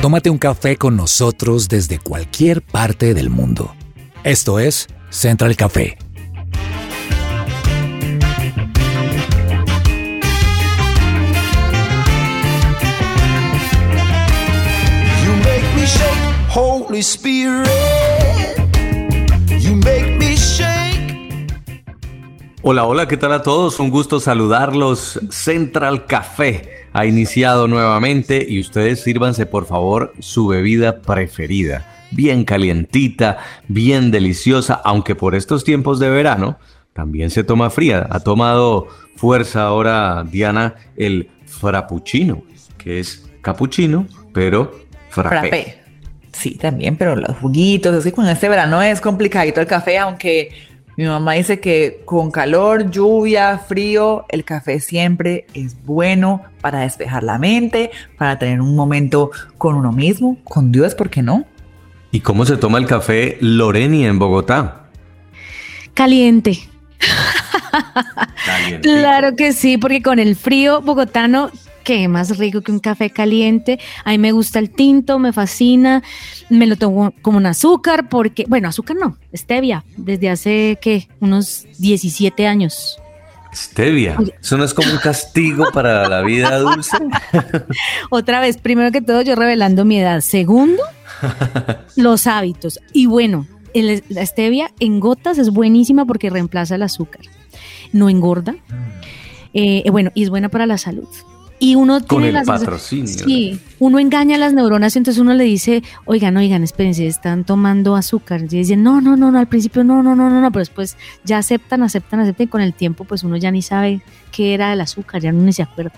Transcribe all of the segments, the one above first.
Tómate un café con nosotros desde cualquier parte del mundo. Esto es Central Café. You make me shake, Holy Spirit. You make me shake. Hola, hola, ¿qué tal a todos? Un gusto saludarlos. Central Café ha iniciado nuevamente y ustedes sírvanse por favor su bebida preferida. Bien calientita, bien deliciosa, aunque por estos tiempos de verano también se toma fría. Ha tomado fuerza ahora Diana el frappuccino, que es capuchino, pero frappé. Frappé. Sí, también, pero los juguitos, así con este verano es complicadito el café, aunque mi mamá dice que con calor, lluvia, frío, el café siempre es bueno para despejar la mente, para tener un momento con uno mismo, con Dios, ¿por qué no? ¿Y cómo se toma el café Loreni en Bogotá? Caliente. Calientito. Claro que sí, porque con el frío bogotano, qué más rico que un café caliente. A mí me gusta el tinto, me fascina. Me lo tomo como un azúcar, porque, bueno, azúcar no, stevia, desde hace, ¿qué? Unos 17 años. Stevia. ¿Eso no es como un castigo para la vida dulce? Otra vez, primero que todo, yo revelando mi edad. Segundo, los hábitos. Y bueno, el- la stevia en gotas es buenísima porque reemplaza el azúcar. No engorda. Eh, eh, bueno, y es buena para la salud. Y uno Con tiene el las patrocinio. Sí, uno engaña a las neuronas, entonces uno le dice, oigan, oigan, espérense, están tomando azúcar. Y dicen, no, no, no, no, al principio no, no, no, no, no, pero después ya aceptan, aceptan, aceptan, y con el tiempo pues uno ya ni sabe qué era el azúcar, ya no ni se acuerda.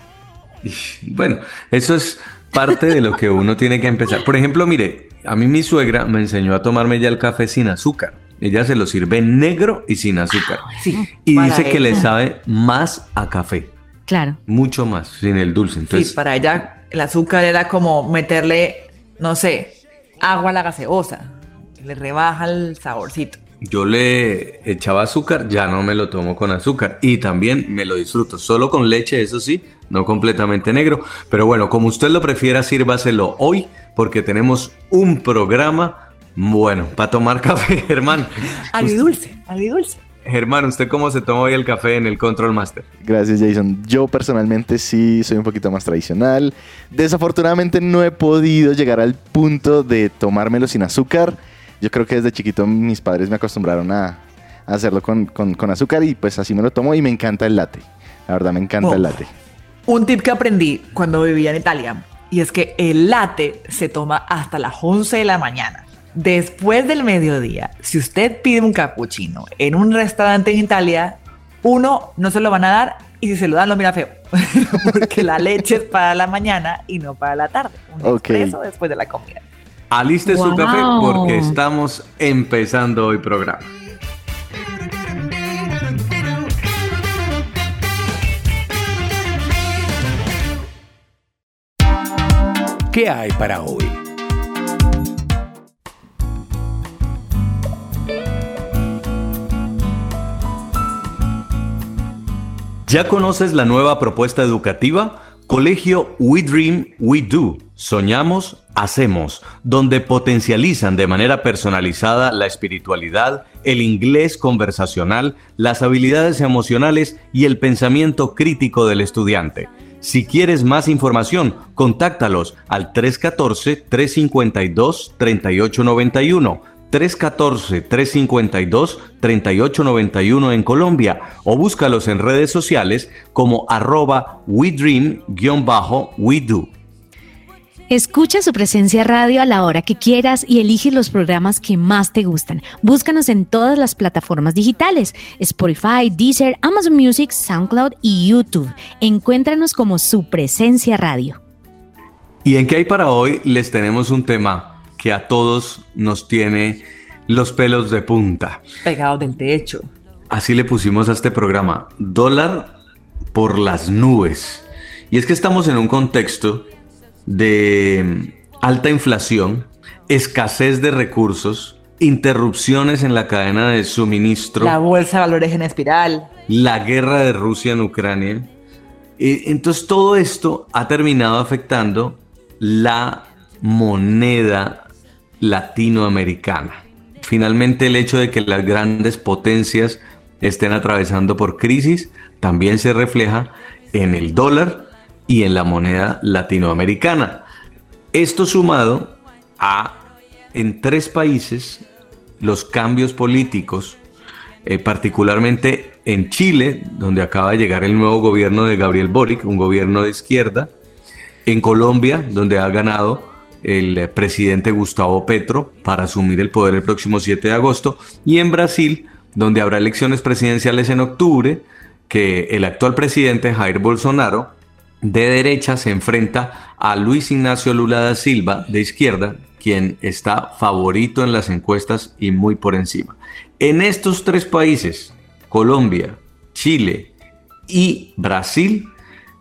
Bueno, eso es parte de lo que uno tiene que empezar. Por ejemplo, mire, a mí mi suegra me enseñó a tomarme ya el café sin azúcar. Ella se lo sirve negro y sin azúcar. Sí. Y dice que le sabe más a café, Claro. mucho más, sin el dulce. Entonces, sí, para ella el azúcar era como meterle, no sé, agua a la gaseosa. Le rebaja el saborcito. yo le echaba azúcar, ya no me lo tomo con azúcar. Y también me lo disfruto, solo con leche, eso sí, no completamente negro. Pero bueno, como usted lo prefiera, sírvaselo hoy, porque tenemos un programa bueno para tomar café, Germán. Agridulce, agridulce. Germán, ¿usted cómo se toma hoy el café en el Control Master? Gracias, Jason. Yo personalmente sí soy un poquito más tradicional. Desafortunadamente no he podido llegar al punto de tomármelo sin azúcar. Yo creo que desde chiquito mis padres me acostumbraron a, hacerlo con, con- con azúcar y pues así me lo tomo y me encanta el latte. La verdad me encanta Oh. el latte. Un tip que aprendí cuando vivía en Italia y es que el latte se toma hasta las 11 de la mañana. Después del mediodía, si usted pide un cappuccino en un restaurante en Italia, uno no se lo van a dar y si se lo dan lo mira feo, porque la leche es para la mañana y no para la tarde. Un Ok. expreso después de la comida. Aliste su café porque estamos empezando hoy programa. ¿Qué hay para hoy? ¿Ya conoces la nueva propuesta educativa? Colegio We Dream, We Do. Soñamos, hacemos, donde potencializan de manera personalizada la espiritualidad, el inglés conversacional, las habilidades emocionales y el pensamiento crítico del estudiante. Si quieres más información, contáctalos al 314-352-3891. 314-352-3891 en Colombia o búscalos en redes sociales como arroba WeDream-WeDo. Escucha su presencia radio a la hora que quieras y elige los programas que más te gustan. Búscanos en todas las plataformas digitales: Spotify, Deezer, Amazon Music, SoundCloud y YouTube. Encuéntranos como su presencia radio. Y en qué hay para hoy les tenemos un tema que a todos nos tiene los pelos de punta. Pegados del techo. Así le pusimos a este programa, dólar por las nubes. Y es que estamos en un contexto de alta inflación, escasez de recursos, interrupciones en la cadena de suministro, La bolsa de valores en espiral. la guerra de Rusia en Ucrania. Eh, Entonces todo esto ha terminado afectando la moneda latinoamericana. Finalmente el hecho de que las grandes potencias estén atravesando por crisis también se refleja en el dólar y en la moneda latinoamericana. Esto sumado a en tres países los cambios políticos, eh, particularmente en Chile, donde acaba de llegar el nuevo gobierno de Gabriel Boric, un gobierno de izquierda, en Colombia, donde ha ganado el presidente Gustavo Petro para asumir el poder el próximo 7 de agosto, y en Brasil, donde habrá elecciones presidenciales en octubre, que el actual presidente Jair Bolsonaro de derecha se enfrenta a Luis Ignacio Lula da Silva de izquierda, quien está favorito en las encuestas y muy por encima. En estos tres países, Colombia, Chile y Brasil,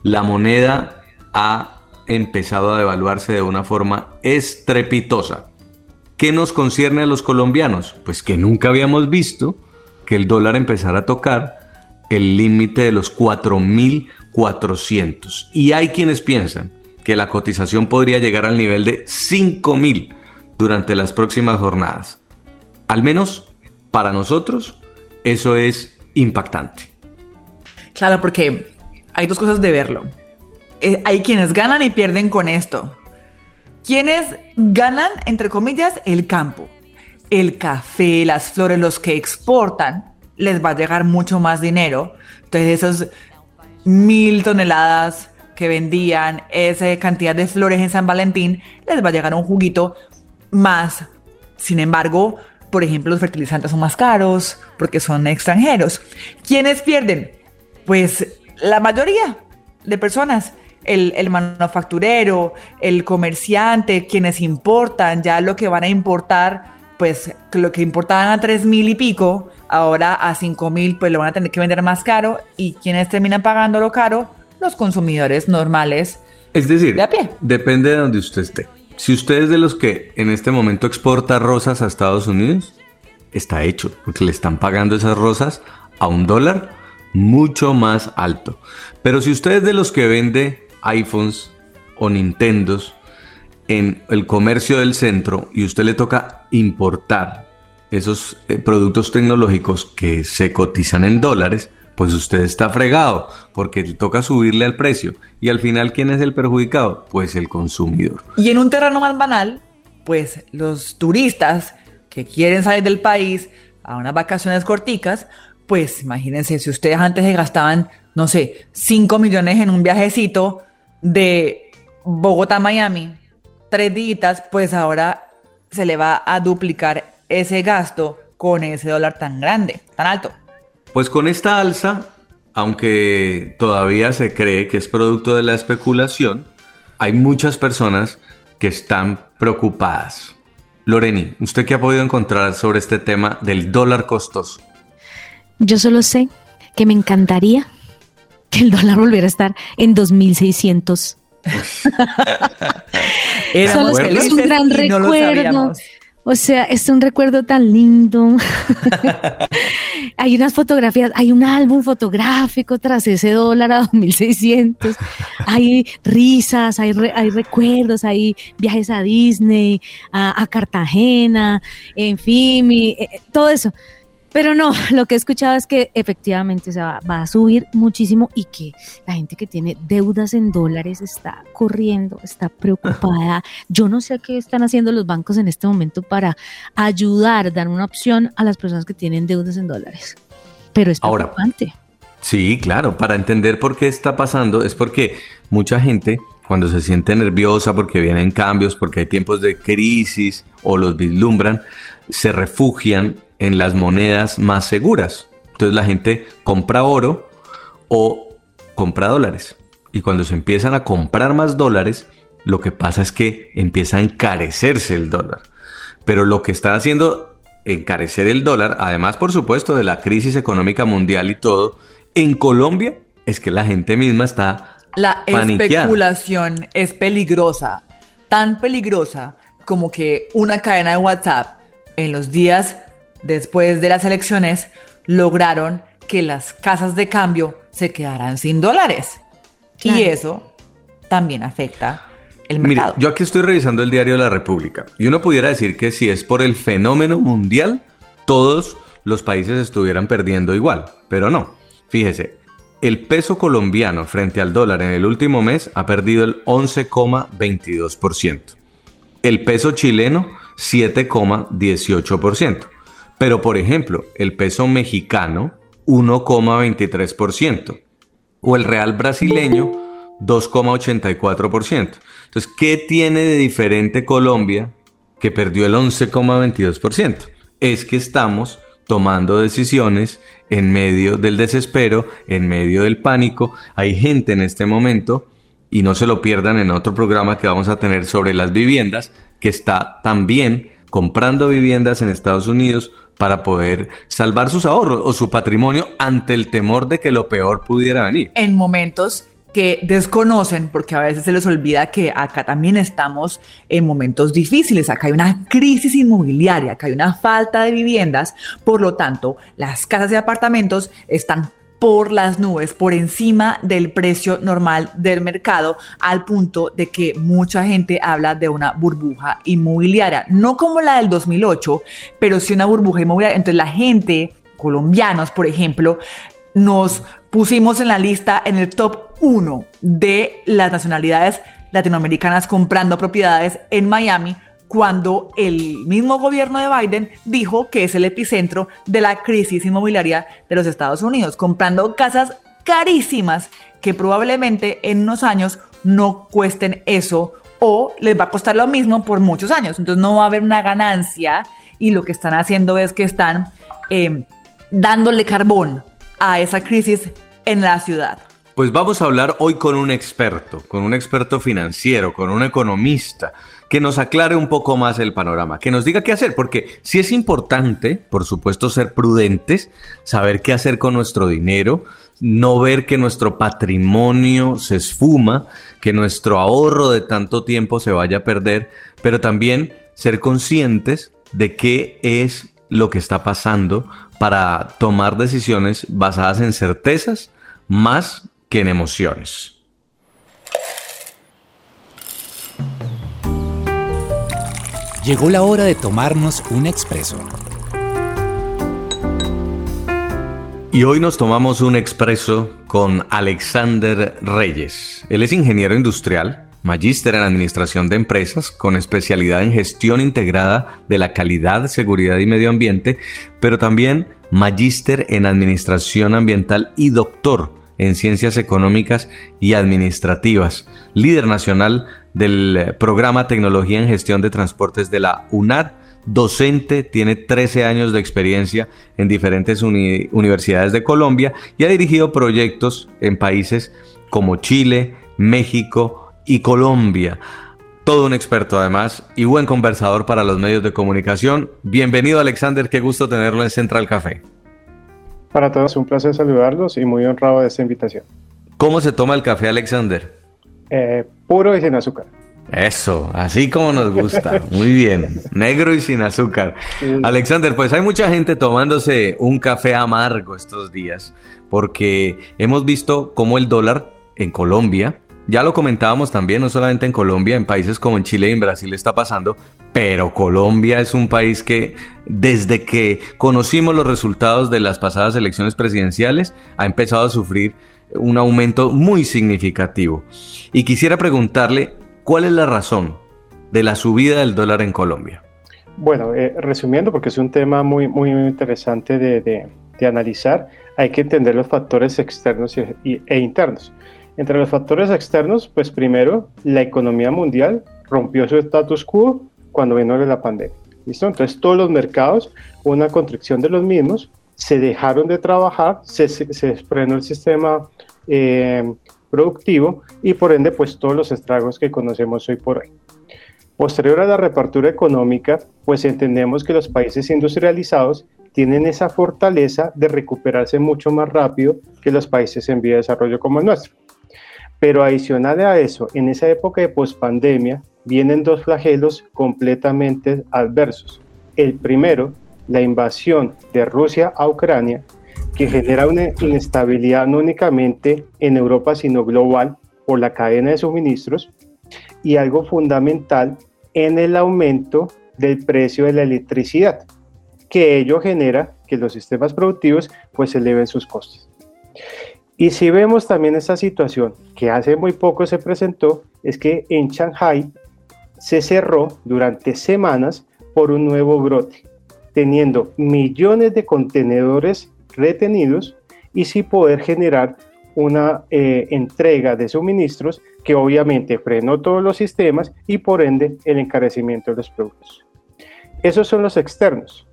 la moneda ha empezado a devaluarse de una forma estrepitosa. ¿Qué nos concierne a los colombianos? Pues que nunca habíamos visto que el dólar empezara a tocar el límite de los 4.400. Y hay quienes piensan que la cotización podría llegar al nivel de 5.000 durante las próximas jornadas. Al menos para nosotros, eso es impactante. Claro, porque hay dos cosas de verlo. Eh, hay quienes ganan y pierden con esto. Quienes ganan, entre comillas, el campo. El café, las flores, los que exportan, les va a llegar mucho más dinero. Entonces esas mil toneladas que vendían, esa cantidad de flores en San Valentín, les va a llegar un juguito más. Sin embargo, por ejemplo, los fertilizantes son más caros porque son extranjeros. ¿Quiénes pierden? Pues la mayoría de personas. El, el, manufacturero, el comerciante, quienes importan, ya lo que van a importar, pues lo que importaban a tres mil y pico, ahora a 5 mil pues lo van a tener que vender más caro y quienes terminan pagando lo caro, los consumidores normales. Es decir, de a pie. depende de donde usted esté. Si usted es de los que en este momento exporta rosas a Estados Unidos, está hecho, porque le están pagando esas rosas a un dólar mucho más alto. Pero si usted es de los que vende iPhones o Nintendos en el comercio del centro y usted le toca importar esos eh, productos tecnológicos que se cotizan en dólares, pues usted está fregado porque toca subirle al precio. Y al final, ¿quién es el perjudicado? Pues el consumidor. Y en un terreno más banal, pues los turistas que quieren salir del país a unas vacaciones corticas, pues imagínense, si ustedes antes se gastaban, no sé, 5 millones en un viajecito de Bogotá a Miami, tres días, pues ahora se le va a duplicar ese gasto con ese dólar tan grande, tan alto? Pues con esta alza, aunque todavía se cree que es producto de la especulación, hay muchas personas que están preocupadas. Loreni, ¿usted qué ha podido encontrar sobre este tema del dólar costoso? Yo solo sé que me encantaría que el dólar volviera a estar en 2600. es un gran recuerdo. O sea, es un recuerdo tan lindo. hay unas fotografías, hay un álbum fotográfico tras ese dólar a 2600. hay risas, hay, hay recuerdos, hay viajes a Disney, a, Cartagena, en fin, eh, todo eso. Pero no, lo que he escuchado es que efectivamente se va, a subir muchísimo y que la gente que tiene deudas en dólares está corriendo, está preocupada. Yo no sé qué están haciendo los bancos en este momento para ayudar, dar una opción a las personas que tienen deudas en dólares. Pero es preocupante. sí, claro, para entender por qué está pasando es porque mucha gente cuando se siente nerviosa porque vienen cambios, porque hay tiempos de crisis o los vislumbran, se refugian en las monedas más seguras. Entonces la gente compra oro o compra dólares. Y cuando se empiezan a comprar más dólares, lo que pasa es que empieza a encarecerse el dólar. Pero lo que está haciendo encarecer el dólar, además por supuesto de la crisis económica mundial y todo, en Colombia es que la gente misma está... La especulación es peligrosa, tan peligrosa como que una cadena de WhatsApp en los días después de las elecciones, lograron que las casas de cambio se quedaran sin dólares. Y eso también afecta el Mire, mercado. yo aquí estoy revisando el diario de la República y uno pudiera decir que si es por el fenómeno mundial, todos los países estuvieran perdiendo igual, pero no. Fíjese, el peso colombiano frente al dólar en el último mes ha perdido el 11,22%. El peso chileno 7,18%. Pero por ejemplo, el peso mexicano 1,23%. O el real brasileño 2,84%. Entonces, ¿qué tiene de diferente Colombia que perdió el 11,22%? Es que estamos tomando decisiones en medio del desespero, en medio del pánico. Hay gente en este momento, y no se lo pierdan en otro programa que vamos a tener sobre las viviendas, que está también comprando viviendas en Estados Unidos para poder salvar sus ahorros o su patrimonio ante el temor de que lo peor pudiera venir. En momentos que desconocen, porque a veces se les olvida que acá también estamos en momentos difíciles, acá hay una crisis inmobiliaria, acá hay una falta de viviendas, por lo tanto, las casas y apartamentos están por las nubes, por encima del precio normal del mercado, al punto de que mucha gente habla de una burbuja inmobiliaria, no como la del 2008, pero sí una burbuja inmobiliaria. Entonces la gente, colombianos, por ejemplo, nos pusimos en la lista en el top 1 de las nacionalidades latinoamericanas comprando propiedades en Miami cuando el mismo gobierno de Biden dijo que es el epicentro de la crisis inmobiliaria de los Estados Unidos, comprando casas carísimas que probablemente en unos años no cuesten eso o les va a costar lo mismo por muchos años. Entonces no va a haber una ganancia y lo que están haciendo es que están eh, dándole carbón a esa crisis en la ciudad. Pues vamos a hablar hoy con un experto, con un experto financiero, con un economista, que nos aclare un poco más el panorama, que nos diga qué hacer, porque sí es importante, por supuesto, ser prudentes, saber qué hacer con nuestro dinero, no ver que nuestro patrimonio se esfuma, que nuestro ahorro de tanto tiempo se vaya a perder, pero también ser conscientes de qué es lo que está pasando para tomar decisiones basadas en certezas más que en emociones. Llegó la hora de tomarnos un expreso. Y hoy nos tomamos un expreso con Alexander Reyes. Él es ingeniero industrial, magíster en administración de empresas, con especialidad en gestión integrada de la calidad, seguridad y medio ambiente, pero también magíster en administración ambiental y doctor en ciencias económicas y administrativas, líder nacional del programa Tecnología en Gestión de Transportes de la UNAD, docente, tiene 13 años de experiencia en diferentes uni universidades de Colombia y ha dirigido proyectos en países como Chile, México y Colombia. Todo un experto además y buen conversador para los medios de comunicación. Bienvenido Alexander, qué gusto tenerlo en Central Café. Para todos un placer saludarlos y muy honrado de esta invitación. ¿Cómo se toma el café Alexander? Eh, puro y sin azúcar. Eso, así como nos gusta. Muy bien. Negro y sin azúcar. Alexander, pues hay mucha gente tomándose un café amargo estos días, porque hemos visto cómo el dólar en Colombia, ya lo comentábamos también, no solamente en Colombia, en países como en Chile y en Brasil está pasando, pero Colombia es un país que desde que conocimos los resultados de las pasadas elecciones presidenciales ha empezado a sufrir un aumento muy significativo. Y quisiera preguntarle, ¿cuál es la razón de la subida del dólar en Colombia? Bueno, eh, resumiendo, porque es un tema muy, muy interesante de, de, de analizar, hay que entender los factores externos y, e internos. Entre los factores externos, pues primero, la economía mundial rompió su status quo cuando vino la pandemia. ¿Listo? Entonces todos los mercados, una contracción de los mismos, se dejaron de trabajar, se, se, frenó el sistema eh, productivo y por ende pues todos los estragos que conocemos hoy por hoy. Posterior a la reapertura económica, pues entendemos que los países industrializados tienen esa fortaleza de recuperarse mucho más rápido que los países en vía de desarrollo como el nuestro. Pero adicional a eso, en esa época de pospandemia, vienen dos flagelos completamente adversos. El primero, la invasión de Rusia a Ucrania, que genera una inestabilidad no únicamente en Europa, sino global por la cadena de suministros. y algo fundamental en el aumento del precio de la electricidad, que ello genera que los sistemas productivos pues eleven sus costos. Y si vemos también esta situación que hace muy poco se presentó, es que en Shanghai se cerró durante semanas por un nuevo brote, teniendo millones de contenedores retenidos y sin poder generar una eh, entrega de suministros que obviamente frenó todos los sistemas y por ende el encarecimiento de los productos. Esos son los externos.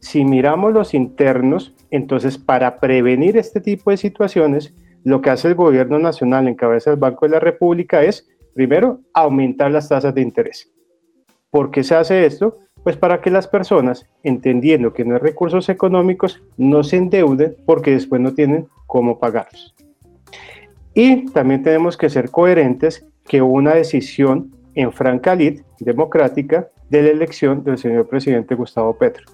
Si miramos los internos, entonces para prevenir este tipo de situaciones, lo que hace el gobierno nacional en cabeza del Banco de la República es, primero, aumentar las tasas de interés. ¿Por qué se hace esto? Pues para que las personas, entendiendo que no hay recursos económicos, no se endeuden porque después no tienen cómo pagarlos. Y también tenemos que ser coherentes que una decisión en franca lid democrática de la elección del señor presidente Gustavo Petro,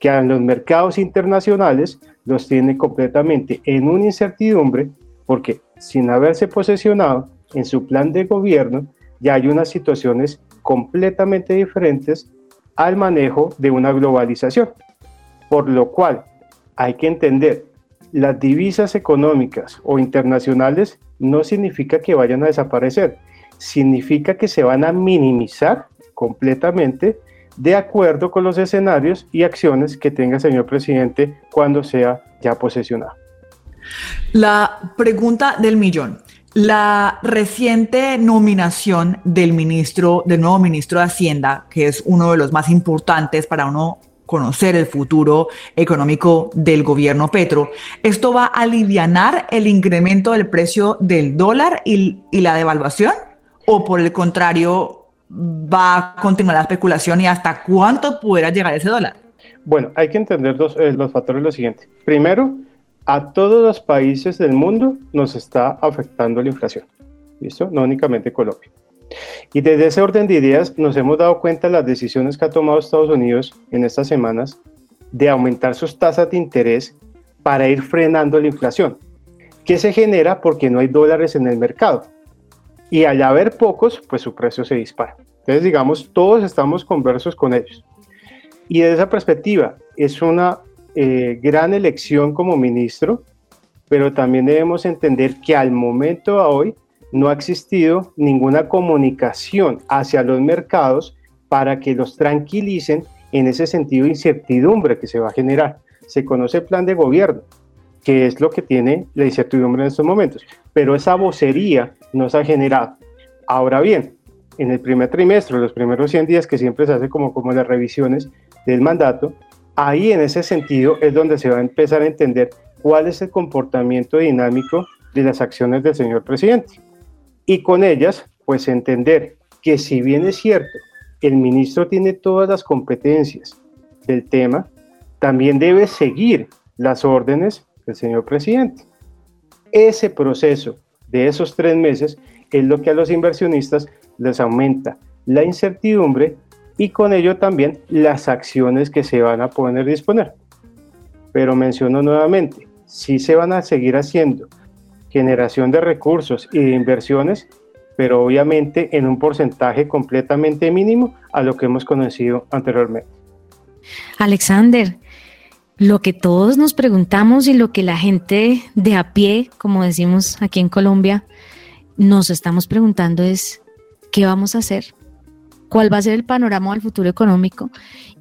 que en los mercados internacionales los tiene completamente en una incertidumbre porque sin haberse posesionado en su plan de gobierno, ya hay unas situaciones completamente diferentes al manejo de una globalización. Por lo cual hay que entender, las divisas económicas o internacionales no significa que vayan a desaparecer, significa que se van a minimizar completamente de acuerdo con los escenarios y acciones que tenga el señor presidente cuando sea ya posesionado. La pregunta del millón. La reciente nominación del ministro, del nuevo ministro de Hacienda, que es uno de los más importantes para uno conocer el futuro económico del gobierno Petro. ¿Esto va a aliviar el incremento del precio del dólar y, la devaluación? ¿O por el contrario, va a continuar la especulación y hasta cuánto pudiera llegar ese dólar? Bueno, hay que entender los, eh, los factores lo siguiente. Primero, a todos los países del mundo nos está afectando la inflación. ¿Listo? No únicamente Colombia. Y desde ese orden de ideas nos hemos dado cuenta de las decisiones que ha tomado Estados Unidos en estas semanas de aumentar sus tasas de interés para ir frenando la inflación, que se genera porque no hay dólares en el mercado. Y al haber pocos, pues su precio se dispara. Entonces, digamos, todos estamos conversos con ellos. Y desde esa perspectiva, es una eh, gran elección como ministro, pero también debemos entender que al momento de hoy no ha existido ninguna comunicación hacia los mercados para que los tranquilicen en ese sentido de incertidumbre que se va a generar. Se conoce el plan de gobierno, que es lo que tiene la incertidumbre en estos momentos, pero esa vocería no se ha generado. Ahora bien, en el primer trimestre, los primeros 100 días que siempre se hace como, como las revisiones del mandato, ahí en ese sentido es donde se va a empezar a entender cuál es el comportamiento dinámico de las acciones del señor presidente y con ellas, pues entender que si bien es cierto, el ministro tiene todas las competencias del tema, también debe seguir las órdenes del señor presidente. Ese proceso de esos tres meses es lo que a los inversionistas les aumenta la incertidumbre y con ello también las acciones que se van a poder disponer. Pero menciono nuevamente, si se van a seguir haciendo generación de recursos y de inversiones, pero obviamente en un porcentaje completamente mínimo a lo que hemos conocido anteriormente. Alexander, lo que todos nos preguntamos y lo que la gente de a pie, como decimos aquí en Colombia, nos estamos preguntando es, ¿qué vamos a hacer? ¿Cuál va a ser el panorama del futuro económico?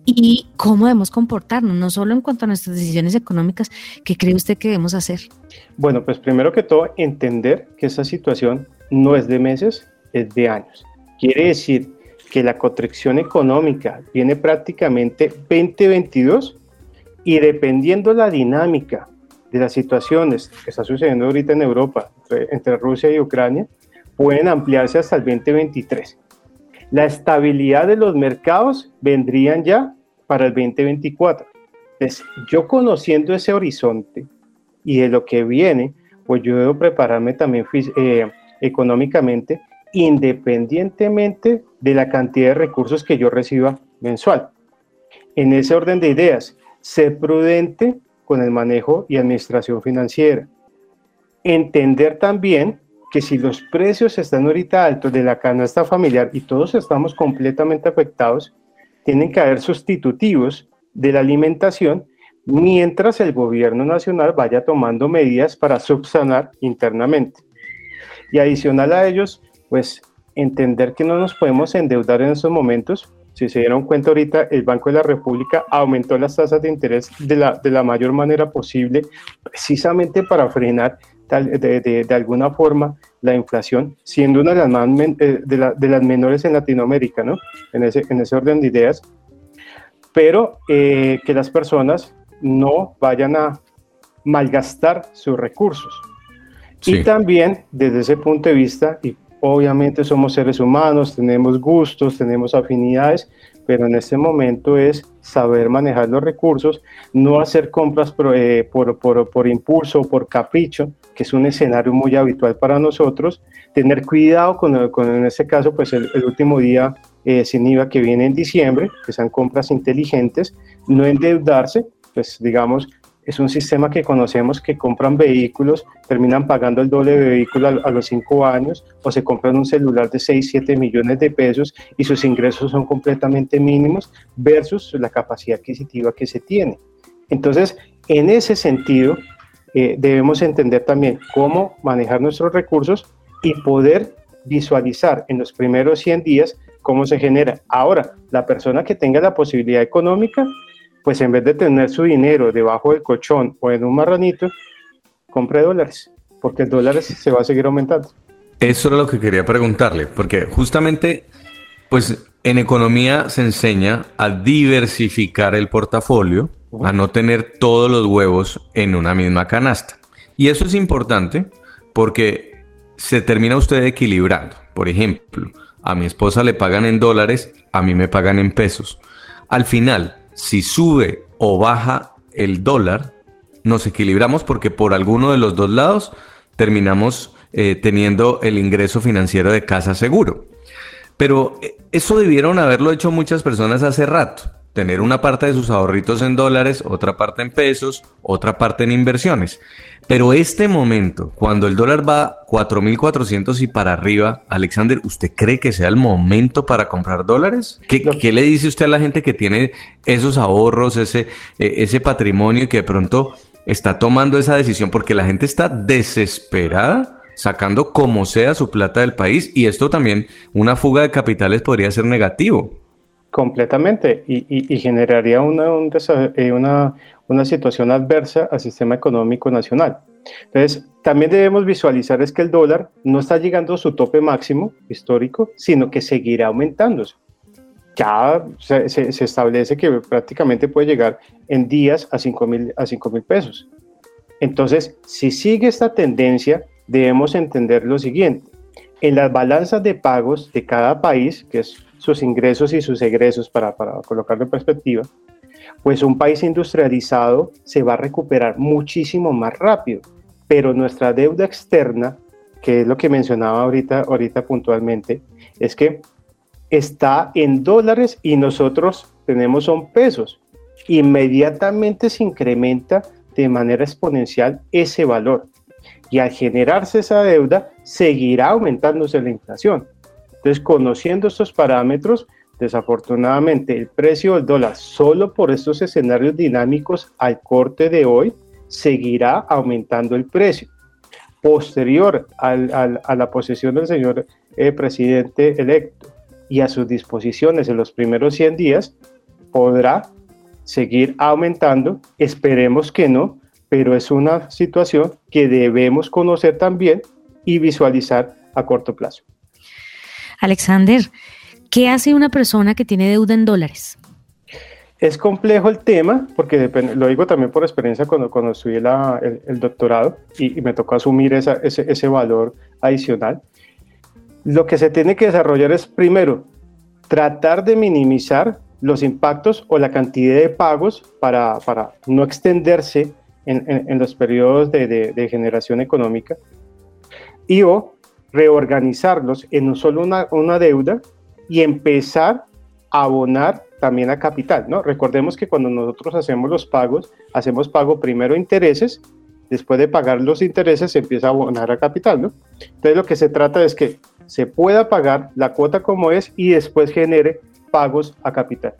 y cómo debemos comportarnos, no solo en cuanto a nuestras decisiones económicas, ¿qué cree usted que debemos hacer? Bueno, pues primero que todo, entender que esta situación no es de meses, es de años. Quiere decir que la contracción económica viene prácticamente 2022 y dependiendo la dinámica de las situaciones que está sucediendo ahorita en Europa entre, entre Rusia y Ucrania, pueden ampliarse hasta el 2023 la estabilidad de los mercados vendrían ya para el 2024. Entonces, yo conociendo ese horizonte y de lo que viene, pues yo debo prepararme también eh, económicamente, independientemente de la cantidad de recursos que yo reciba mensual. En ese orden de ideas, ser prudente con el manejo y administración financiera. Entender también que si los precios están ahorita altos de la canasta familiar y todos estamos completamente afectados, tienen que haber sustitutivos de la alimentación mientras el gobierno nacional vaya tomando medidas para subsanar internamente. Y adicional a ellos, pues entender que no nos podemos endeudar en estos momentos. Si se dieron cuenta ahorita, el Banco de la República aumentó las tasas de interés de la, de la mayor manera posible, precisamente para frenar de, de, de, alguna forma la inflación, siendo una de las, más eh, de, la, de, las menores en Latinoamérica, ¿no? En ese, en ese orden de ideas. Pero eh, que las personas no vayan a malgastar sus recursos. Sí. Y también desde ese punto de vista, y obviamente somos seres humanos, tenemos gustos, tenemos afinidades, pero en este momento es saber manejar los recursos, no hacer compras por, eh, por, por, por impulso o por capricho, que es un escenario muy habitual para nosotros, tener cuidado con, con en este caso, pues el, último día eh, sin IVA que viene en diciembre, que sean compras inteligentes, no endeudarse, pues digamos, es un sistema que conocemos que compran vehículos, terminan pagando el doble de vehículo a, a, los cinco años, o se compran un celular de 6, 7 millones de pesos y sus ingresos son completamente mínimos versus la capacidad adquisitiva que se tiene. Entonces, en ese sentido, eh, debemos entender también cómo manejar nuestros recursos y poder visualizar en los primeros 100 días cómo se genera. Ahora, la persona que tenga la posibilidad económica, pues en vez de tener su dinero debajo del colchón o en un marranito, compre dólares, porque el dólar se va a seguir aumentando. Eso era lo que quería preguntarle, porque justamente, pues en economía se enseña a diversificar el portafolio, a no tener todos los huevos en una misma canasta. Y eso es importante porque se termina usted equilibrando. Por ejemplo, a mi esposa le pagan en dólares, a mí me pagan en pesos. Al final, si sube o baja el dólar, nos equilibramos porque por alguno de los dos lados terminamos eh, teniendo el ingreso financiero de casa seguro. Pero eh, eso debieron haberlo hecho muchas personas hace rato. Tener una parte de sus ahorritos en dólares, otra parte en pesos, otra parte en inversiones. Pero este momento, cuando el dólar va 4.400 y para arriba, Alexander, ¿usted cree que sea el momento para comprar dólares? ¿Qué, ¿qué le dice usted a la gente que tiene esos ahorros, ese, eh, ese patrimonio y que de pronto está tomando esa decisión? Porque la gente está desesperada sacando como sea su plata del país y esto también, una fuga de capitales podría ser negativo. Completamente, y, y, generaría una, un una, una situación adversa al sistema económico nacional. Entonces, también debemos visualizar es que el dólar no está llegando a su tope máximo histórico, sino que seguirá aumentándose. Ya se, establece que prácticamente puede llegar en días a 5 mil a cinco mil pesos. Entonces, si sigue esta tendencia, debemos entender lo siguiente. En las balanzas de pagos de cada país, que es sus ingresos y sus egresos, para, para colocarlo en perspectiva, pues un país industrializado se va a recuperar muchísimo más rápido, pero nuestra deuda externa, que es lo que mencionaba ahorita, ahorita puntualmente, es que está en dólares y nosotros tenemos son pesos. Inmediatamente se incrementa de manera exponencial ese valor y al generarse esa deuda seguirá aumentándose la inflación. Entonces, conociendo estos parámetros, desafortunadamente el precio del dólar solo por estos escenarios dinámicos al corte de hoy seguirá aumentando el precio. Posterior a la posesión del señor eh, presidente electo y a sus disposiciones en los primeros 100 días, podrá seguir aumentando. Esperemos que no, pero es una situación que debemos conocer también y visualizar a corto plazo. Alexander, ¿qué hace una persona que tiene deuda en dólares? Es complejo el tema, porque lo digo también por experiencia cuando, cuando estudié la, el, el, doctorado y, y, me tocó asumir esa, ese, ese valor adicional. Lo que se tiene que desarrollar es, primero, tratar de minimizar los impactos o la cantidad de pagos para, para no extenderse en, en, en los periodos de, de, de, generación económica y o reorganizarlos en no solo una, una deuda y empezar a abonar también a capital, ¿no? Recordemos que cuando nosotros hacemos los pagos, hacemos pago primero intereses después de pagar los intereses, se empieza a abonar a capital, ¿no? Entonces lo que se trata es que se pueda pagar la cuota como es y después genere pagos a capital.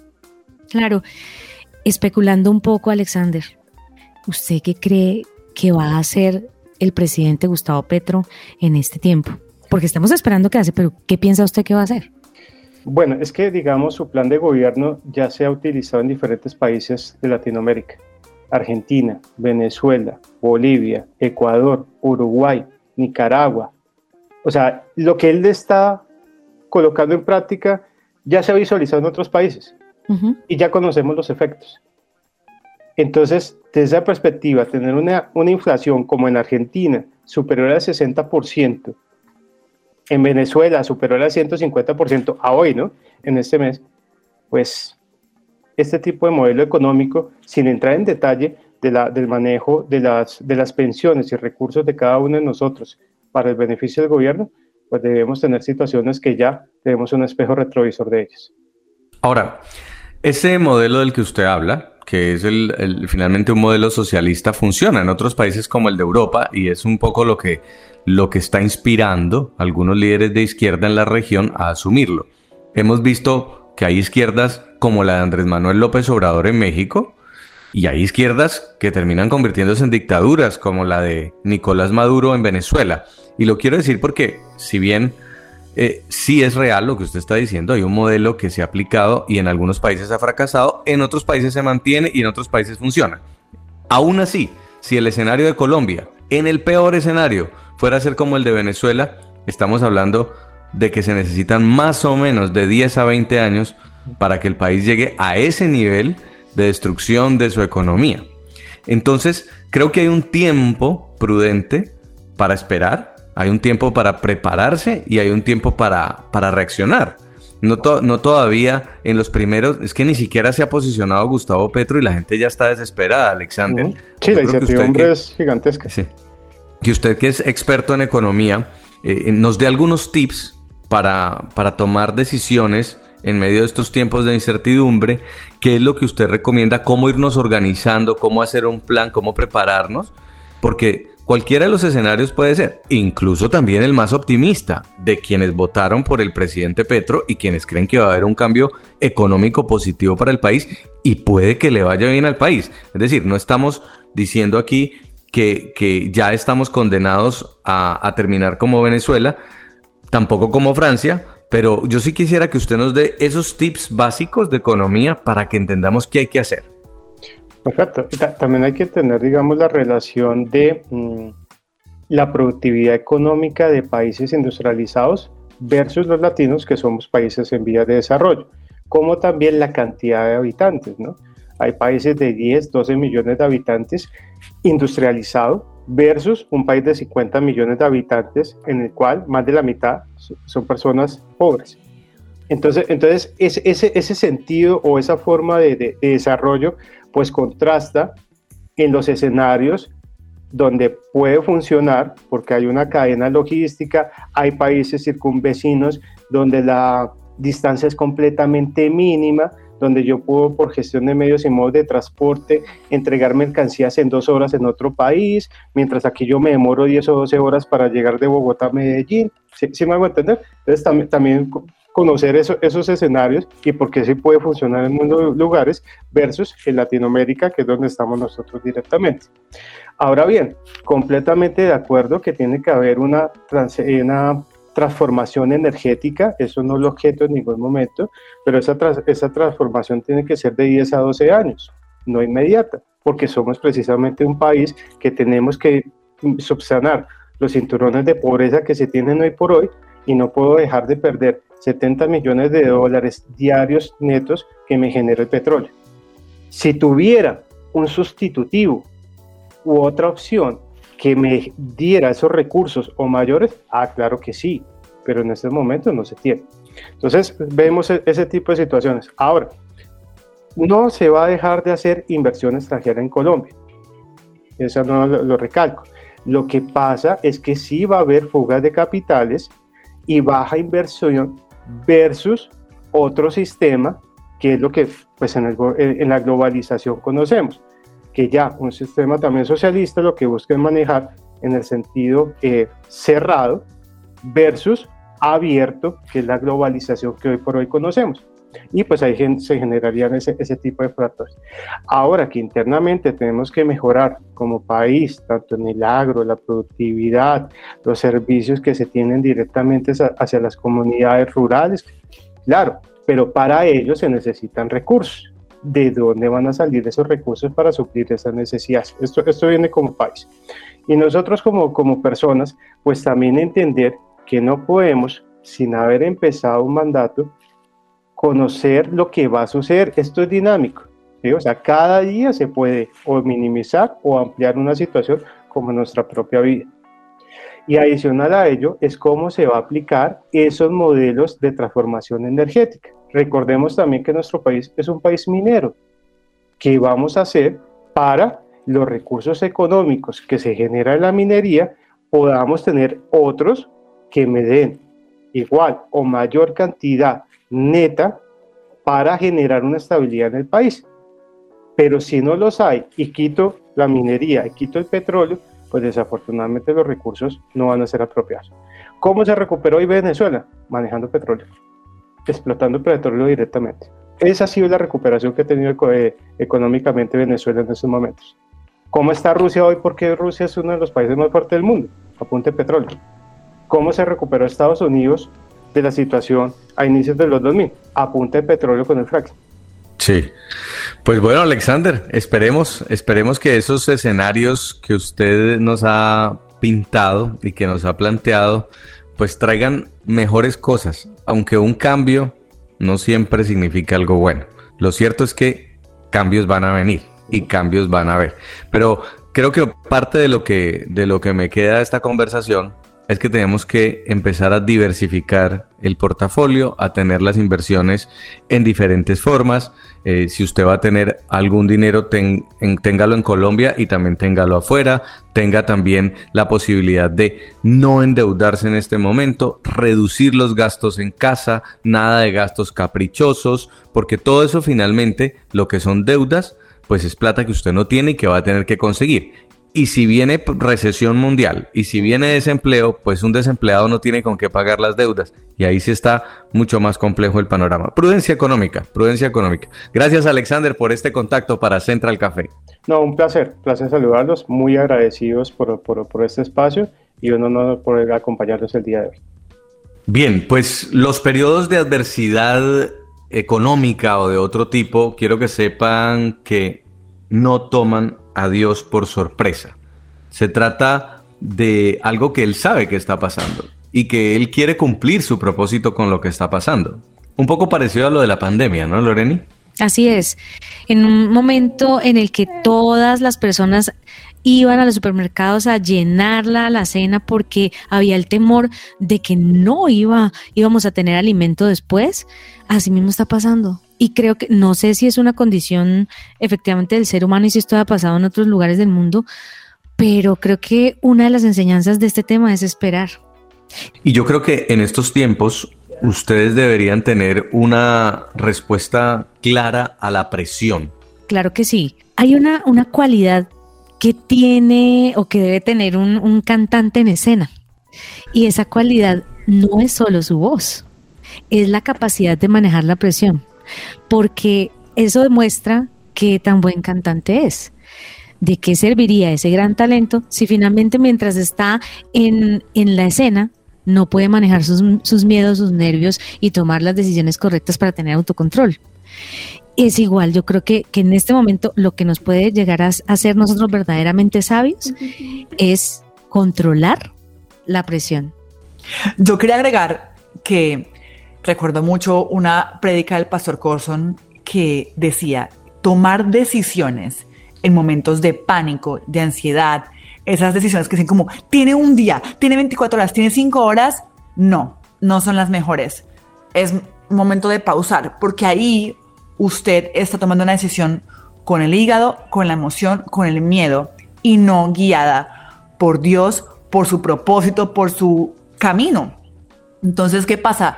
Claro, especulando un poco, Alexander, ¿usted qué cree que va a hacer el presidente Gustavo Petro en este tiempo? Porque estamos esperando que hace, pero ¿qué piensa usted que va a hacer? Bueno, es que digamos su plan de gobierno ya se ha utilizado en diferentes países de Latinoamérica. Argentina, Venezuela, Bolivia, Ecuador, Uruguay, Nicaragua. O sea, lo que él está colocando en práctica ya se ha visualizado en otros países y ya conocemos los efectos. Entonces, desde esa perspectiva, tener una, una inflación como en Argentina superior al 60%, en Venezuela superior al 150% a hoy, ¿no? En este mes, pues este tipo de modelo económico, sin entrar en detalle de del manejo de las, de las pensiones y recursos de cada uno de nosotros para el beneficio del gobierno, pues debemos tener situaciones que ya tenemos un espejo retrovisor de ellas. Ahora, ese modelo del que usted habla, que es el, finalmente un modelo socialista, funciona en otros países como el de Europa y es un poco lo que, lo que está inspirando a algunos líderes de izquierda en la región a asumirlo. Hemos visto que hay izquierdas como la de Andrés Manuel López Obrador en México, y hay izquierdas que terminan convirtiéndose en dictaduras, como la de Nicolás Maduro en Venezuela. Y lo quiero decir porque, si bien eh, sí es real lo que usted está diciendo. Hay un modelo que se ha aplicado y en algunos países ha fracasado, en otros países se mantiene y en otros países funciona. Aún así, si el escenario de Colombia, en el peor escenario, fuera a ser como el de Venezuela, estamos hablando de que se necesitan más o menos de 10 a 20 años para que el país llegue a ese nivel de destrucción de su economía. Entonces, creo que hay un tiempo prudente para esperar hay un tiempo para prepararse y hay un tiempo para, para reaccionar. No, no todavía en los primeros, es que ni siquiera se ha posicionado Gustavo Petro y la gente ya está desesperada, Alexander. Sí, la incertidumbre es gigantesca. Sí. Que usted que es experto en economía, eh, nos dé algunos tips para, para tomar decisiones en medio de estos tiempos de incertidumbre, qué es lo que usted recomienda, cómo irnos organizando, cómo hacer un plan, cómo prepararnos, porque Cualquiera de los escenarios puede ser, incluso también el más optimista, de quienes votaron por el presidente Petro y quienes creen que va a haber un cambio económico positivo para el país y puede que le vaya bien al país. Es decir, no estamos diciendo aquí que, ya estamos condenados a, a terminar como Venezuela, tampoco como Francia, pero yo sí quisiera que usted nos dé esos tips básicos de economía para que entendamos qué hay que hacer. Perfecto. También hay que tener, digamos, la relación de mm, la productividad económica de países industrializados versus los latinos, que somos países en vías de desarrollo, como también la cantidad de habitantes, ¿no? Hay países de 10, 12 millones de habitantes industrializados versus un país de 50 millones de habitantes en el cual más de la mitad son personas pobres. Entonces, entonces ese, ese, sentido o esa forma de desarrollo pues contrasta en los escenarios donde puede funcionar, porque hay una cadena logística, hay países circunvecinos donde la distancia es completamente mínima, donde yo puedo por gestión de medios y modos de transporte entregar mercancías en dos horas en otro país, mientras aquí yo me demoro 10 o 12 horas para llegar de Bogotá a Medellín. ¿Sí, me hago entender? Entonces también, conocer esos escenarios y por qué sí puede funcionar en muchos lugares versus en Latinoamérica, que es donde estamos nosotros directamente. Ahora bien, completamente de acuerdo que tiene que haber una, una transformación energética, eso no el objeto en ningún momento, pero esa, esa transformación tiene que ser de 10 a 12 años, no inmediata, porque somos precisamente un país que tenemos que subsanar los cinturones de pobreza que se tienen hoy por hoy y no puedo dejar de perder 70 millones de dólares diarios netos que me genera el petróleo. Si tuviera un sustitutivo u otra opción que me diera esos recursos o mayores, ah, claro que sí, pero en este momento no se tiene. Entonces vemos e-, ese tipo de situaciones. Ahora, no se va a dejar de hacer inversión extranjera en Colombia. Eso no lo, lo recalco. Lo que pasa es que sí va a haber fugas de capitales y baja inversión versus otro sistema que es lo que pues en, la globalización conocemos. que ya un sistema también socialista lo que busca es manejar en el sentido eh, cerrado versus abierto, que es la globalización que hoy por hoy conocemos. Y pues ahí se generarían ese, ese tipo de factores. Ahora que internamente tenemos que mejorar como país, tanto en el agro, la productividad, los servicios que se tienen directamente hacia las comunidades rurales, claro, pero para ello se necesitan recursos. ¿De dónde van a salir esos recursos para suplir esas necesidades? Esto, esto viene como país. Y nosotros como, como personas, pues también entender que no podemos, sin haber empezado un mandato, conocer lo que va a suceder. Esto es dinámico. O sea, cada día se puede o minimizar o ampliar una situación como nuestra propia vida. Y adicional a ello es cómo se va a aplicar esos modelos de transformación energética. Recordemos también que nuestro país es un país minero. ¿Qué vamos a hacer para los recursos económicos que se generan en la minería podamos tener otros que me den igual o mayor cantidad neta para generar una estabilidad en el país? Pero si no los hay y quito la minería y quito el petróleo, pues desafortunadamente los recursos no van a ser apropiados. ¿Cómo se recuperó hoy Venezuela? Manejando petróleo explotando petróleo directamente. Esa ha sido la recuperación que ha tenido eh, económicamente Venezuela en estos momentos. ¿Cómo está Rusia hoy? Porque Rusia es uno de los países más fuertes del mundo, apunte petróleo. ¿Cómo se recuperó Estados Unidos de la situación a inicios de los 2000? Apunte de petróleo con el fracking. Sí. Pues bueno, Alexander, esperemos, esperemos que esos escenarios que usted nos ha pintado y que nos ha planteado, pues traigan mejores cosas, aunque un cambio no siempre significa algo bueno. Lo cierto es que cambios van a venir y cambios van a haber. Pero creo que parte de lo que, de lo que me queda de esta conversación es que tenemos que empezar a diversificar el portafolio, a tener las inversiones en diferentes formas. Eh, si usted va a tener algún dinero, téngalo en Colombia y también téngalo afuera. Tenga también la posibilidad de no endeudarse en este momento, reducir los gastos en casa, nada de gastos caprichosos, porque todo eso finalmente, lo que son deudas, pues es plata que usted no tiene y que va a tener que conseguir. Y si viene recesión mundial y si viene desempleo, pues un desempleado no tiene con qué pagar las deudas. Y ahí sí está mucho más complejo el panorama. Prudencia económica, prudencia económica. Gracias Alexander por este contacto para Central Café. No, un placer, placer saludarlos, muy agradecidos por, por, este espacio y un honor por acompañarnos el día de hoy. Bien, pues los periodos de adversidad económica o de otro tipo, quiero que sepan que no toman a Dios por sorpresa. Se trata de algo que Él sabe que está pasando y que Él quiere cumplir su propósito con lo que está pasando. Un poco parecido a lo de la pandemia, ¿no, Loreni? Así es. En un momento en el que todas las personas iban a los supermercados a llenar la cena porque había el temor de que no iba, íbamos a tener alimento después, así mismo está pasando. Y creo que, no sé si es una condición efectivamente del ser humano y si esto ha pasado en otros lugares del mundo, pero creo que una de las enseñanzas de este tema es esperar. Y yo creo que en estos tiempos ustedes deberían tener una respuesta clara a la presión. Claro que sí. Hay una, una cualidad que tiene o que debe tener un, un cantante en escena. Y esa cualidad no es solo su voz, es la capacidad de manejar la presión porque eso demuestra qué tan buen cantante es. ¿De qué serviría ese gran talento si finalmente mientras está en, la escena no puede manejar sus, miedos, sus nervios y tomar las decisiones correctas para tener autocontrol? Es igual, yo creo que, que en este momento lo que nos puede llegar a hacer nosotros verdaderamente sabios es controlar la presión. Yo quería agregar que recuerdo mucho una prédica del pastor Corson que decía, tomar decisiones en momentos de pánico, de ansiedad, esas decisiones que dicen como, tiene un día, tiene 24 horas, tiene 5 horas, no, no son las mejores. Es momento de pausar, porque ahí usted está tomando una decisión con el hígado, con la emoción, con el miedo y no guiada por Dios, por su propósito, por su camino. Entonces, ¿qué pasa?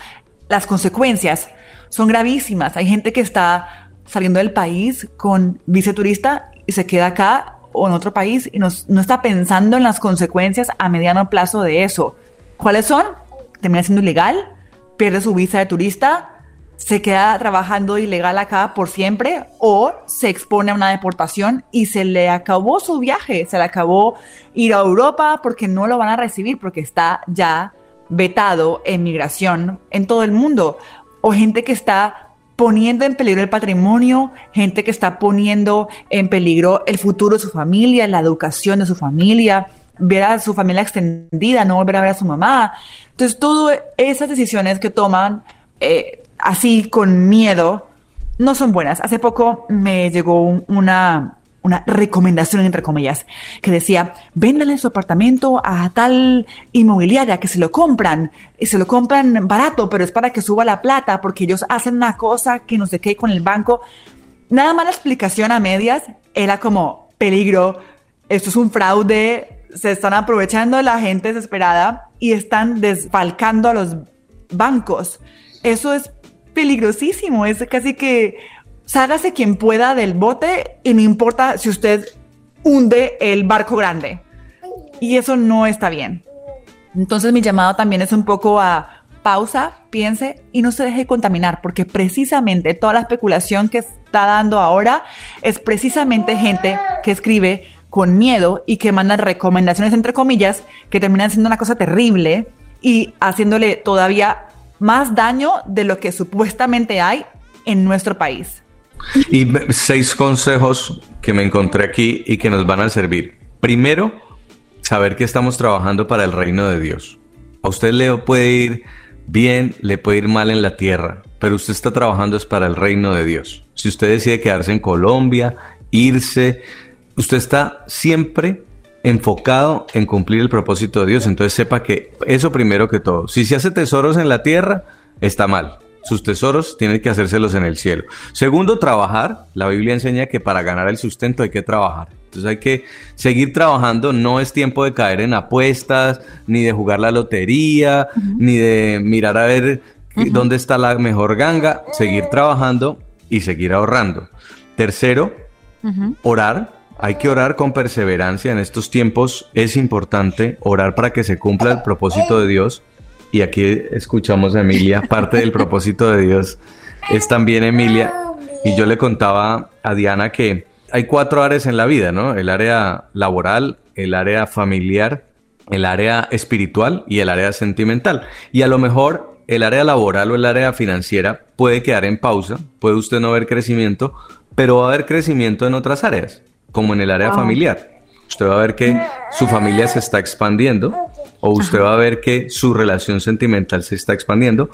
Las consecuencias son gravísimas. Hay gente que está saliendo del país con vice turista y se queda acá o en otro país y nos- no está pensando en las consecuencias a mediano plazo de eso. ¿Cuáles son? Termina siendo ilegal, pierde su visa de turista, se queda trabajando ilegal acá por siempre o se expone a una deportación y se le acabó su viaje, se le acabó ir a Europa porque no lo van a recibir porque está ya vetado en migración en todo el mundo o gente que está poniendo en peligro el patrimonio, gente que está poniendo en peligro el futuro de su familia, la educación de su familia, ver a su familia extendida, no volver a ver a su mamá. Entonces, todas esas decisiones que toman eh, así con miedo no son buenas. Hace poco me llegó un- una, una recomendación, entre comillas, que decía, véndale su apartamento a tal inmobiliaria que se lo compran, y se lo compran barato, pero es para que suba la plata, porque ellos hacen una cosa que no sé qué con el banco. Nada más la explicación a medias era como peligro, esto es un fraude, se están aprovechando de la gente desesperada y están desfalcando a los bancos. Eso es peligrosísimo, es casi que sálgase quien pueda del bote y no importa si usted hunde el barco grande. Y eso no está bien. Entonces mi llamado también es un poco a pausa, piense y no se deje contaminar, porque precisamente toda la especulación que está dando ahora es precisamente gente que escribe con miedo y que manda recomendaciones entre comillas que terminan siendo una cosa terrible y haciéndole todavía más daño de lo que supuestamente hay en nuestro país. Y seis consejos que me encontré aquí y que nos van a servir. Primero, saber que estamos trabajando para el reino de Dios. A usted le puede ir bien, le puede ir mal en la tierra, pero usted está trabajando es para el reino de Dios. Si usted decide quedarse en Colombia, irse, usted está siempre enfocado en cumplir el propósito de Dios. Entonces sepa que eso primero que todo. Si se hace tesoros en la tierra, está mal. Sus tesoros tienen que hacérselos en el cielo. Segundo, trabajar. La Biblia enseña que para ganar el sustento hay que trabajar. Entonces hay que seguir trabajando. No es tiempo de caer en apuestas, ni de jugar la lotería, ni de mirar a ver dónde está la mejor ganga. Seguir trabajando y seguir ahorrando. Tercero, orar. Hay que orar con perseverancia en estos tiempos. Es importante orar para que se cumpla el propósito de Dios. Y aquí escuchamos a Emilia. Parte del propósito de Dios es también Emilia. Y yo le contaba a Diana que hay cuatro áreas en la vida, ¿no? El área laboral, el área familiar, el área espiritual y el área sentimental. Y a lo mejor el área laboral o el área financiera puede quedar en pausa, puede usted no ver crecimiento, pero va a haber crecimiento en otras áreas, como en el área familiar. Usted va a ver que su familia se está expandiendo, o usted va a ver que su relación sentimental se está expandiendo,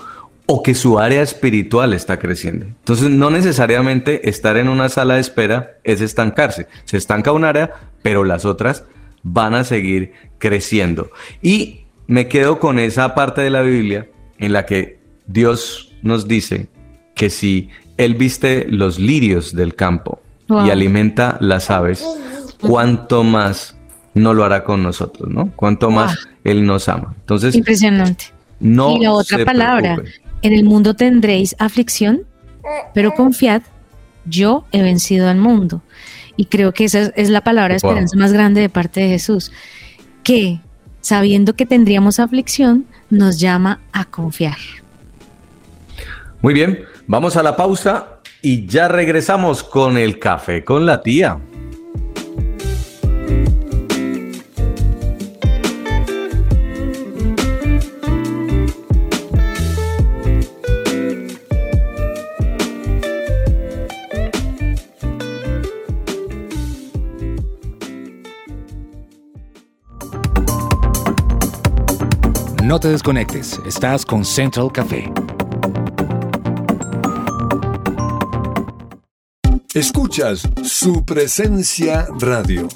o que su área espiritual está creciendo. Entonces, no necesariamente estar en una sala de espera es estancarse. Se estanca un área, pero las otras van a seguir creciendo. Y me quedo con esa parte de la Biblia en la que Dios nos dice que si Él viste los lirios del campo Wow. y alimenta las aves, cuánto más no lo hará con nosotros, ¿no? Cuánto más Él nos ama. Entonces, Impresionante. no y la otra se palabra, en el mundo tendréis aflicción, pero confiad, yo he vencido al mundo. Y creo que esa es, la palabra de Wow. esperanza más grande de parte de Jesús, que sabiendo que tendríamos aflicción, nos llama a confiar. Muy bien, vamos a la pausa y ya regresamos con el café con la tía. No te desconectes, estás con Central Café. Escuchas su presencia radio.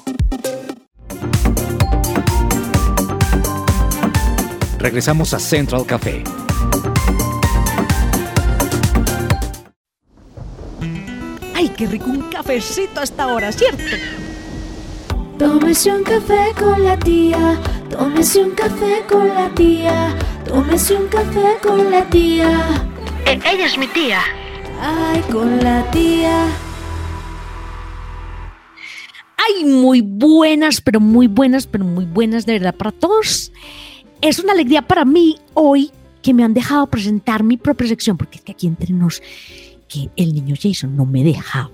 Regresamos a Central Café. ¡Ay, qué rico un cafecito hasta ahora, ¿cierto? Tómese un café con la tía, tómese un café con la tía, tómese un café con la tía. ella es mi tía. Ay, con la tía. Ay, muy buenas, pero muy buenas, pero muy buenas de verdad para todos. Es una alegría para mí hoy que me han dejado presentar mi propia sección, porque es que aquí entre nos, que el niño Jason no me dejaba.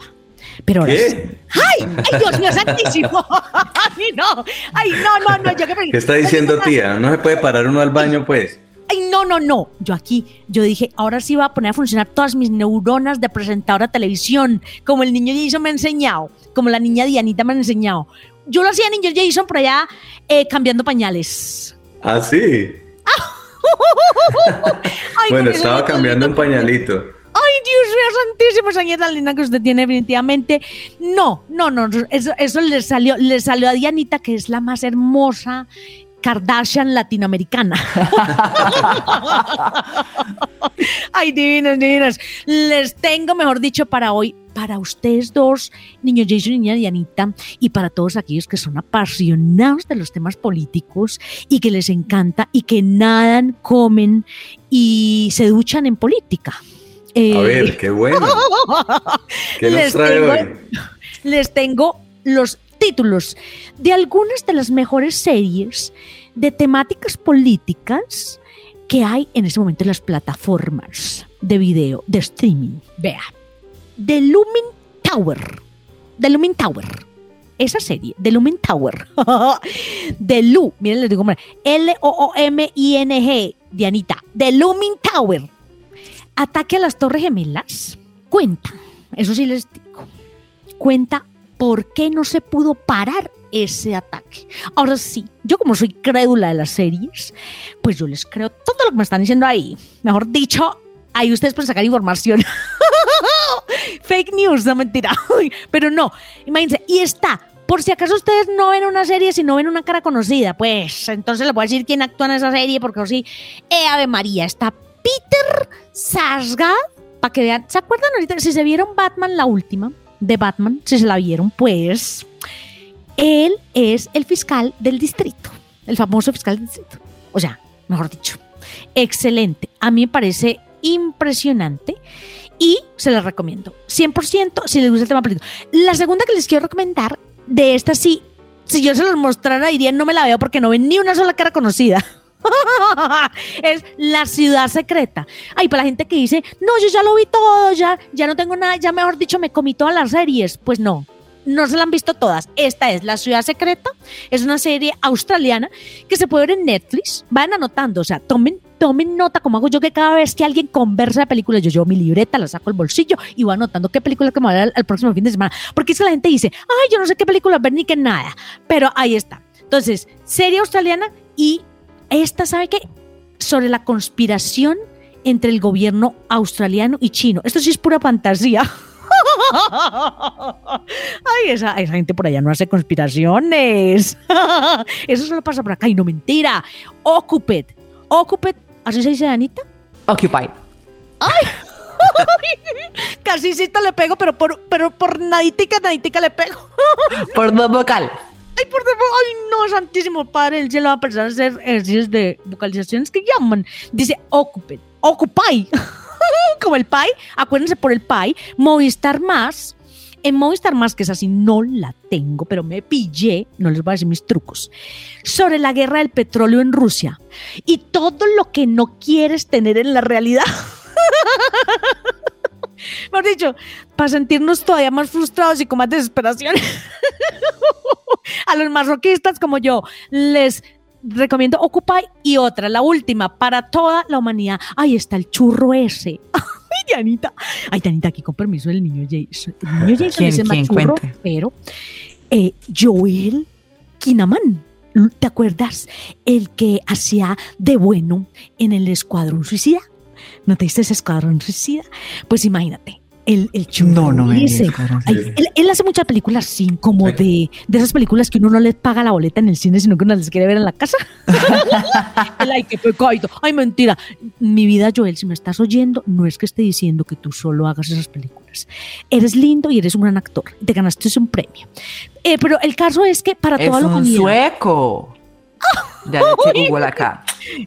Pero ahora sí. ¡Ay! ¡Ay, Dios mío santísimo! ¡Ay, no! ¡Ay, no, no, no! Yo que ¿Qué está diciendo tía? ¿No se puede parar uno al baño, pues? Ay, no, no, no. Yo aquí, yo dije, ahora sí va a poner a funcionar todas mis neuronas de presentadora de televisión, como el niño Jason me ha enseñado, como la niña Dianita me ha enseñado. Yo lo hacía niño Jason por allá eh, cambiando pañales. ¿Ah, sí? Ay, bueno, estaba cambiando un pañalito. Ay, Dios mío, santísimo, niña tan linda que usted tiene definitivamente. No, no, no, eso, le salió, le salió a Dianita, que es la más hermosa Kardashian latinoamericana. Ay, divinas, divinas. Les tengo, mejor dicho, para hoy, para ustedes dos, niño Jason y niña Dianita, y para todos aquellos que son apasionados de los temas políticos y que les encanta y que nadan, comen y se duchan en política. Eh, A ver, qué bueno. ¿Qué nos les trae tengo- hoy? les tengo los títulos de algunas de las mejores series de temáticas políticas que hay en este momento en las plataformas de video, de streaming. Vea, The Lumin Tower. The Lumin Tower. Esa serie, The Lumin Tower. de Lu, miren, les digo, L-O-O-M-I-N-G, Dianita. The Lumin Tower. Ataque a las Torres Gemelas. Cuenta, eso sí les digo cuenta por qué no se pudo parar ese ataque. Ahora sí, yo como soy crédula de las series, pues yo les creo todo lo que me están diciendo ahí. Mejor dicho, ahí ustedes pueden sacar información. Fake news, no mentira. Pero no, imagínense, y está. Por si acaso ustedes no ven una serie, si no ven una cara conocida, pues entonces les voy a decir quién actúa en esa serie, porque así, eh, Ave María, está Peter Sarsgaard, para que vean, ¿se acuerdan ahorita? Si se vieron Batman, la última, de Batman, si se la vieron, pues él es el fiscal del distrito, el famoso fiscal del distrito. O sea, mejor dicho, excelente. A mí me parece impresionante y se les recomiendo. 100% si les gusta el tema político. La segunda que les quiero recomendar, de esta sí, si yo se los mostrara dirían no me la veo porque no ven ni una sola cara conocida. es la ciudad secreta. Ay, para la gente que dice, no, yo ya lo vi todo, ya, ya no tengo nada, ya mejor dicho, me comí todas las series. Pues no, no se la han visto todas. Esta es La Ciudad Secreta, es una serie australiana que se puede ver en Netflix. Vayan anotando, o sea, tomen, tomen nota, como hago yo que cada vez que alguien conversa de películas, yo llevo mi libreta, la saco del bolsillo y voy anotando qué película que me voy a ver al, al próximo fin de semana. Porque es que la gente dice, ay, yo no sé qué película ver ni qué nada. Pero ahí está. Entonces, serie australiana y esta, ¿sabe qué? Sobre la conspiración entre el gobierno australiano y chino. Esto sí es pura fantasía. Ay, esa, esa gente por allá no hace conspiraciones. Eso solo pasa por acá y no mentira. Occuped. Occuped, ¿así se dice Anita? Occupy. Casi sí te le pego, pero por, pero por naditica, naditica le pego. Por dos vocal. Ay, por favor, ay, no, santísimo padre, él se lo va a empezar a hacer ejercicios de vocalizaciones que llaman. Dice occupy, occupy, como el pay, acuérdense por el pay, Movistar Más. En Movistar Más, que es así, no la tengo, pero me pillé, no les voy a decir mis trucos, sobre la guerra del petróleo en Rusia y todo lo que no quieres tener en la realidad. Mejor dicho, para sentirnos todavía más frustrados y con más desesperación. a los masoquistas como yo, les recomiendo Occupy y otra, la última, para toda la humanidad. Ahí está el churro ese. Ay, Dianita. Ay, Dianita, aquí con permiso del niño Jason. El niño Jason ¿Quién- quién churro, pero eh, Joel Kinaman. ¿Te acuerdas? El que hacía de bueno en el Escuadrón Suicida. ¿No te diste ese Escuadrón Suicida? Pues imagínate, el, el No, no me Ay, Suicida. él, él hace muchas películas así, como de, de esas películas que uno no les paga la boleta en el cine, sino que uno les quiere ver en la casa. El, ay, qué pecado. Ay, mentira. Mi vida, Joel, si me estás oyendo, no es que esté diciendo que tú solo hagas esas películas. Eres lindo y eres un gran actor. Te ganaste un premio. Eh, pero el caso es que para Es toda la un humanidad. sueco. Ya le acá.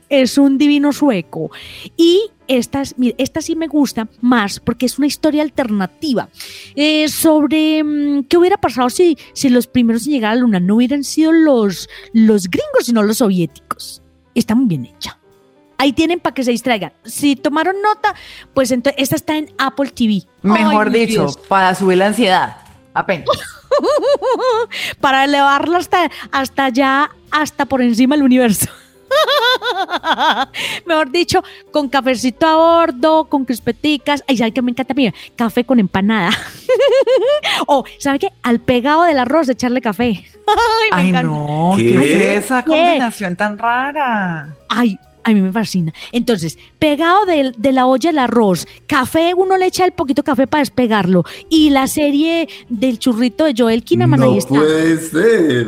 Es un divino sueco. Y esta, es- esta sí me gusta más porque es una historia alternativa eh, sobre mm, qué hubiera pasado si, si los primeros en llegar a la luna no hubieran sido los, los gringos, sino los soviéticos. Está muy bien hecha. Ahí tienen para que se distraigan. Si tomaron nota, pues entonces esta está en Apple TV. Mejor Ay, dicho, Dios. para subir la ansiedad. Apenas. para elevarla hasta, hasta allá, hasta por encima del universo. Mejor dicho, con cafecito a bordo, con crispeticas. Ay, ¿sabe qué me encanta? Mira, café con empanada. o, ¿sabe qué? Al pegado del arroz, echarle café. Ay, me Ay, encanta. no, ¿Qué? ¿qué es esa ¿Qué? combinación tan rara? Ay, a mí me fascina. Entonces, pegado de, de la olla el arroz, café, uno le echa el poquito café para despegarlo. Y la serie del churrito de Joel Kinnaman, ahí está. ser.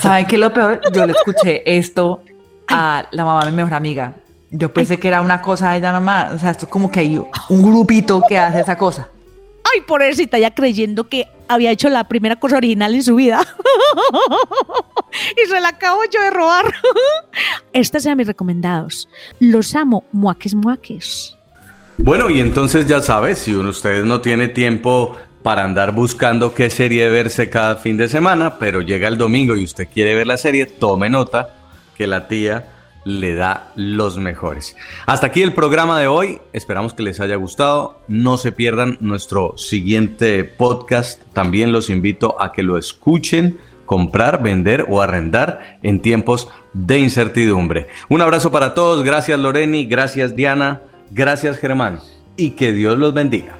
¿Saben qué es lo peor? Yo le escuché esto a la mamá de mi mejor amiga. Yo pensé que era una cosa de ella nomás. O sea, esto es como que hay un grupito que hace esa cosa. Ay, pobrecita, ya creyendo que había hecho la primera cosa original en su vida. y se la acabo yo de robar. Estos sean mis recomendados. Los amo, muaques, muaques. Bueno, y entonces ya sabes, si uno ustedes no tiene tiempo para andar buscando qué serie verse cada fin de semana, pero llega el domingo y usted quiere ver la serie, tome nota que la tía le da los mejores. Hasta aquí el programa de hoy. Esperamos que les haya gustado. No se pierdan nuestro siguiente podcast. También los invito a que lo escuchen, comprar, vender o arrendar en tiempos de incertidumbre. Un abrazo para todos. Gracias Loreni, gracias Diana, gracias Germán y que Dios los bendiga.